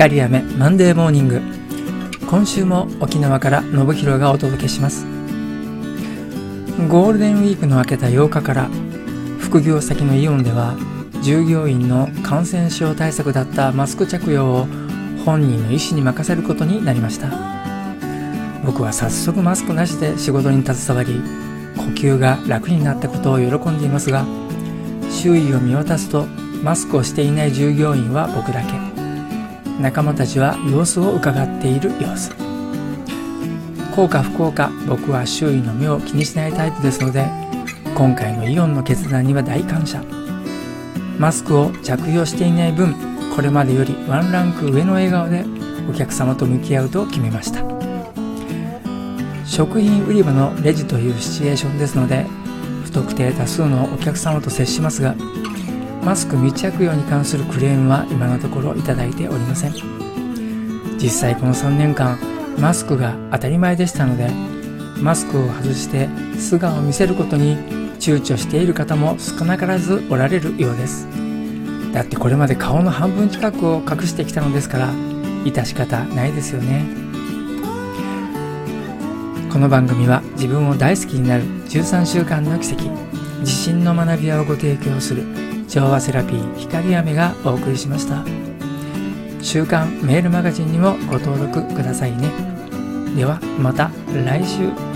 光雨マンデーモーニング今週も沖縄から信弘がお届けします。ゴールデンウィークの明けた8日から副業先のイオンでは従業員の感染症対策だったマスク着用を本人の意思に任せることになりました。僕は早速マスクなしで仕事に携わり呼吸が楽になったことを喜んでいますが周囲を見渡すとマスクをしていない従業員は僕だけ。仲間たちは様子を伺っている様子。効か不幸か僕は周囲の目を気にしないタイプですので今回のイオンの決断には大感謝。マスクを着用していない分これまでよりワンランク上の笑顔でお客様と向き合うと決めました。食品売り場のレジというシチュエーションですので不特定多数のお客様と接しますがマスク未着用に関するクレームは今のところいただいておりません。実際この3年間マスクが当たり前でしたのでマスクを外して素顔を見せることに躊躇している方も少なからずおられるようです。だってこれまで顔の半分近くを隠してきたのですから致し方ないですよね。この番組は自分を大好きになる13週間の奇跡自信の学び屋をご提供する調和セラピー光雨がお送りしました。週刊メールマガジンにもご登録くださいね。ではまた来週。